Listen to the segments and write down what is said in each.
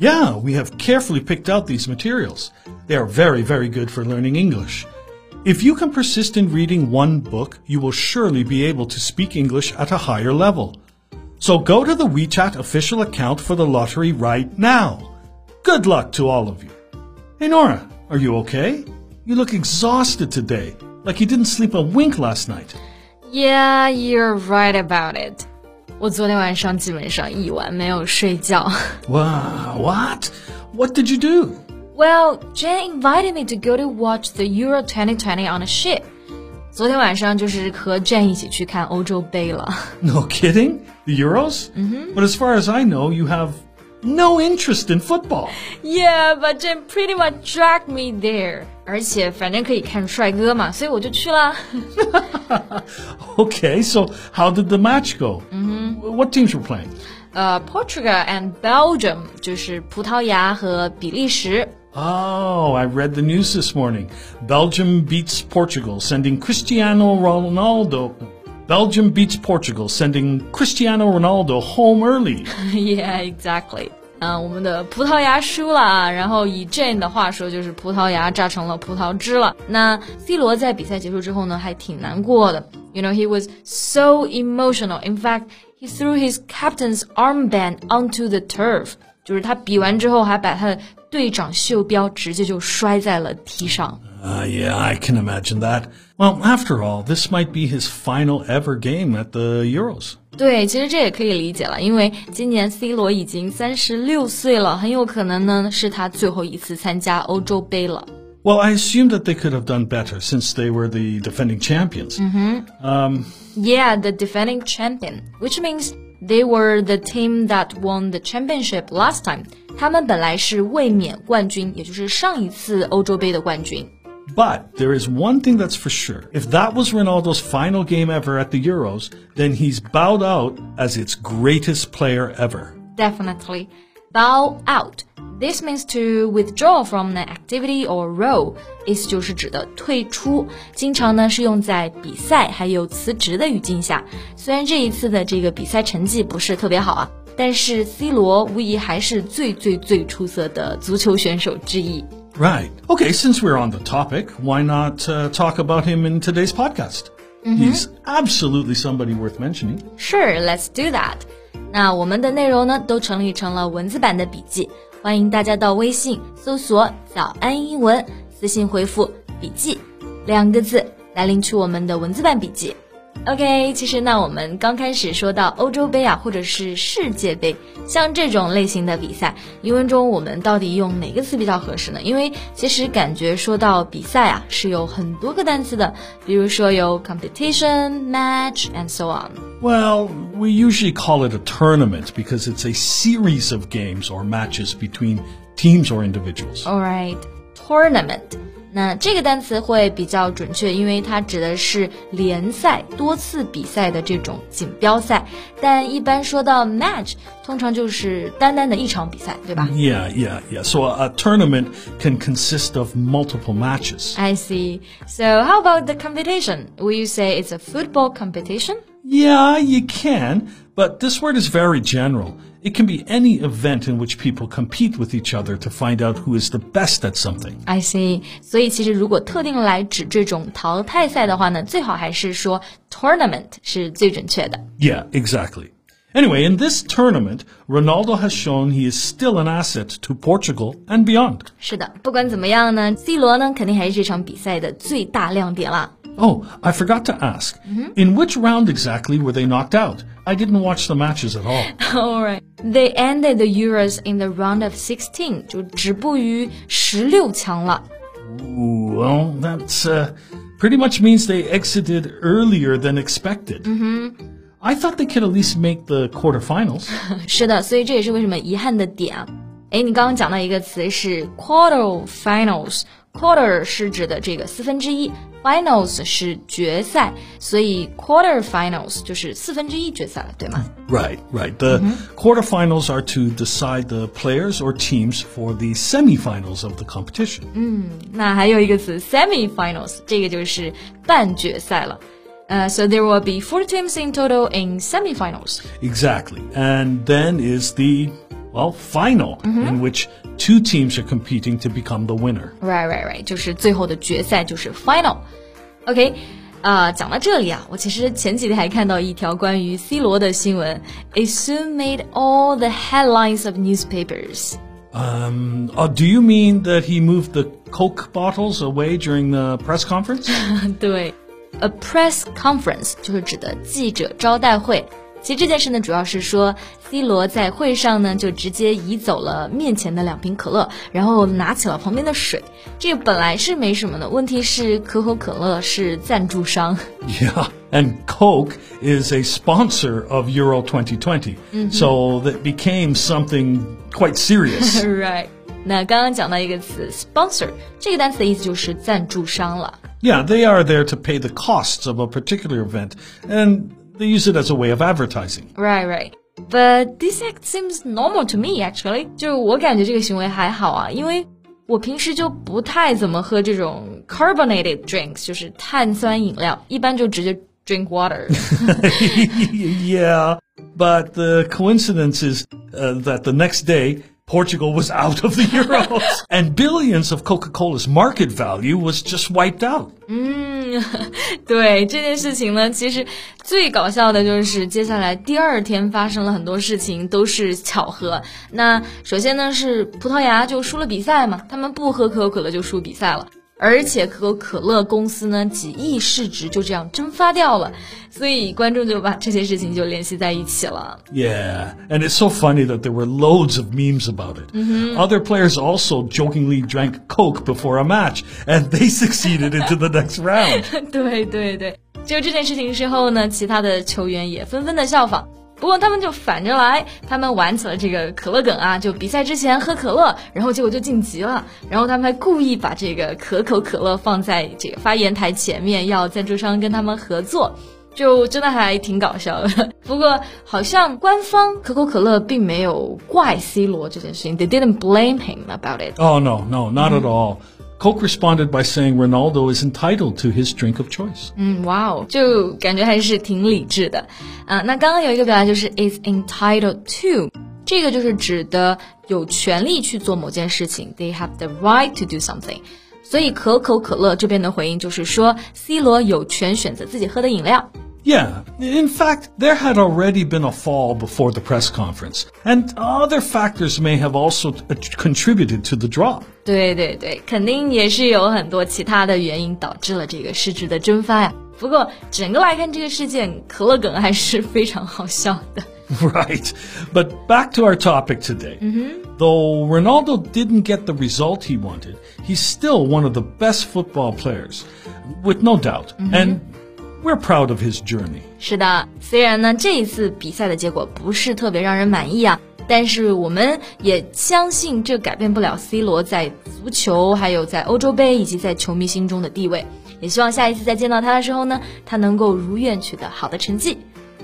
Yeah, we have carefully picked out these materials. They are very, very good for learning English. If you can persist in reading one book, you will surely be able to speak English at a higher level. So go to the WeChat official account for the lottery right now. Good luck to all of you. Hey Nora, are you okay? You look exhausted today, like you didn't sleep a wink last night. Yeah, you're right about it. 我昨天晚上基本上一晚没有睡觉。Wow, what? What did you do? Well, Jen invited me to go to watch the Euro 2020 on a ship. 昨天晚上就是和 Jen 一起去看欧洲杯了。 No kidding? The Euros? Mm-hmm. But as far as I know, you have no interest in football. Yeah, but Jen pretty much dragged me there. 而且反正可以看帅哥嘛，所以我就去了。 Okay, so how did the match go? Mm-hmm. What teams were playing? 呃、p o r t u g a l and Belgium 就是葡萄牙和比利时。 Oh, I read the news this morning. Belgium beats Portugal, sending Cristiano Ronaldo. Belgium beats Portugal, sending Cristiano Ronaldo home early. Yeah, exactly. 嗯、我们的葡萄牙输了啊，然后以 Jane 的话说，就是葡萄牙榨成了葡萄汁了。那 C 罗在比赛结束之后呢，还挺难过的。 You know, he was so emotional. In fact, he threw his captain's armband onto the turf. 就是他比完之后，还把他的队长袖标直接就摔在了地上。 Uh, yeah, I can imagine that. Well, after all, this might be his final ever game at the Euros. 对，其实这也可以理解了，因为今年 C 罗已经三十六岁了，很有可能呢是他最后一次参加欧洲杯了。 Well, I assume that they could have done better since they were the defending champions. Yeah, the defending champion, which means they were the team that won the championship last time. 他们本来是卫冕冠军，也就是上一次欧洲杯的冠军。 But there is one thing that's for sure. If that was Ronaldo's final game ever at the Euros, then he's bowed out as its greatest player ever. Definitely. Bow out. This means to withdraw from an activity or role. 意思就是指的退出，经常呢是用在比赛还有辞职的语境下。虽然这一次的这个比赛成绩不是特别好啊，但是 C 罗无疑还是最最最出色的足球选手之一。 Right. Okay, since we're on the topic, why not uh, talk about him in today's podcast? He's absolutely somebody worth mentioning. Sure, let's do that. 那我们的内容呢，都整理成了文字版的笔记， 欢迎大家到微信搜索“早安英文”，私信回复“笔记”两个字来领取我们的文字版笔记。OK，其实呢，我们刚开始说到欧洲杯啊，或者是世界杯，像这种类型的比赛，英文中我们到底用哪个词比较合适呢？因为其实感觉说到比赛啊，是有很多个单词的，比如说有 competition、match and so on。 Well, we usually call it a tournament because it's a series of games or matches between teams or individuals. All right, tournament. 那这个单词会比较准确，因为它指的是联赛、多次比赛的这种锦标赛。但一般说到 match，通常就是单单的一场比赛，对吧 Yeah, yeah, yeah. So a, a tournament can consist of multiple matches. I see. So how about the competition? Will you say it's a football competition? Yeah, you can, but this word is very general. It can be any event in which people compete with each other to find out who is the best at something. I see. 所以其实如果特定来指这种淘汰赛的话呢，最好还是说 tournament 是最准确的。 Yeah, exactly. Anyway, in this tournament, Ronaldo has shown he is still an asset to Portugal and beyond. 是的，不管怎么样呢，C 罗呢肯定还是这场比赛的最大亮点啦。 Oh, I forgot to ask. In which round exactly were they knocked out? I didn't watch the matches at all. All right, they ended the Euros in the round of sixteen，就止步于十六强了。 Ooh, well, that's uh, pretty much means they exited earlier than expected. I thought they could at least make the quarterfinals. 是的，所以这也是为什么遗憾的点啊。 哎，你刚刚讲到一个词是 quarter finals。 Quarter 是指的这个四分之一，Finals 是决赛，所以 Quarter Finals 就是四分之一决赛了，对吗？Right, right. The mm -hmm. quarterfinals are to decide the players or teams for the semifinals of the competition. 嗯，那还有一个词 semifinals，这个就是半决赛了。Uh, so there will be four teams in total in semifinals. Exactly. And then is the well, final mm -hmm. in which two teams are competing to become the winner. Right, right, right. 就是最后的决赛就是 final. OK，啊，讲到这里啊，我其实前几天还看到一条关于 C 罗的新闻。It soon made all the headlines of newspapers. Um, oh, do you mean that he moved the Coke bottles away during the press conference? 对，a press conference 就是指的记者招待会。 其实这件事呢，主要是说，C 罗在会上呢就直接移走了面前的两瓶可乐，然后拿起了旁边的水。这个本来是没什么的，问题是可口可乐是赞助商。Yeah, and Coke is a sponsor of Euro 2020, so that became something quite serious. Right. 那刚刚讲到一个词，sponsor，这个单词的意思就是赞助商了。Yeah, they are there to pay the costs of a particular event, and they use it as a way of advertising. Right, right. But this act seems normal to me actually. 就我感觉这个行为还好啊，因为我平时就不太怎么喝这种 carbonated drinks，就是碳酸饮料，一般就直接 drink water. yeah, but the coincidence is uh, that the next day Portugal was out of the Euros, and billions of Coca-Cola's market value was just wiped out. 嗯，对这件事情呢，其实最搞笑的就是接下来第二天发生了很多事情，都是巧合。那首先呢是葡萄牙就输了比赛嘛，他们不喝可口可乐就输比赛了。而且可口可乐公司呢，几亿市值就这样蒸发掉了，所以观众就把这些事情就联系在一起了。Yeah, and it's so funny that there were loads of memes about it. Mm -hmm. Other players also jokingly drank Coke before a match, and they succeeded into the next round. 对对对，就这件事情之后呢，其他的球员也纷纷的效仿。不过他们就反着来，他们玩起了这个可乐梗啊，就比赛之前喝可乐，然后结果就晋级了，然后他们还故意把这个可口可乐放在这个发言台前面，要赞助商跟他们合作，就真的还挺搞笑的。不过好像官方可口可乐并没有怪 C 罗这件事情，They didn't blame him about it. Oh no, no, not at all. Coke responded by saying Ronaldo is entitled to his drink of choice. 嗯，哇哦，就感觉还是挺理智的啊。那刚刚有一个表达就是 is entitled to，这个就是指的有权利去做某件事情，they have the right to do something。所以可口可乐这边的回应就是说，C 罗有权选择自己喝的饮料。 Yeah, in fact, there had already been a fall before the press conference, and other factors may have also contributed to the drop. 对对对，肯定也是有很多其他的原因导致了这个市值的蒸发呀。不过整个来看，这个事件可乐梗还是非常好笑的。Right, but back to our topic today. Mm -hmm. Though Ronaldo didn't get the result he wanted, he's still one of the best football players, with no doubt. Mm -hmm. And we're proud of his journey. 是的，虽然呢这一次比赛的结果不是特别让人满意啊，但是我们也相信这改变不了 C 罗在足球、还有在欧洲杯以及在球迷心中的地位。也希望下一次再见到他的时候呢，他能够如愿取得好的成绩。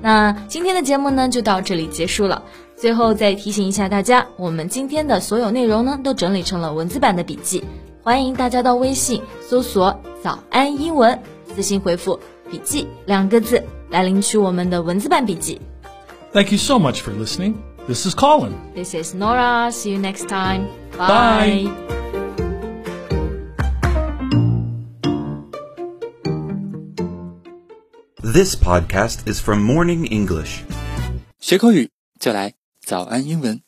那今天的节目呢就到这里结束了。最后再提醒一下大家，我们今天的所有内容呢都整理成了文字版的笔记，欢迎大家到微信搜索“早安英文”，私信回复。笔记两个字来领取我们的文字版笔记。Thank you so much for listening. This is Colin. This is Nora. See you next time. Bye. Bye. This podcast is from Morning English. 学口语就来早安英文。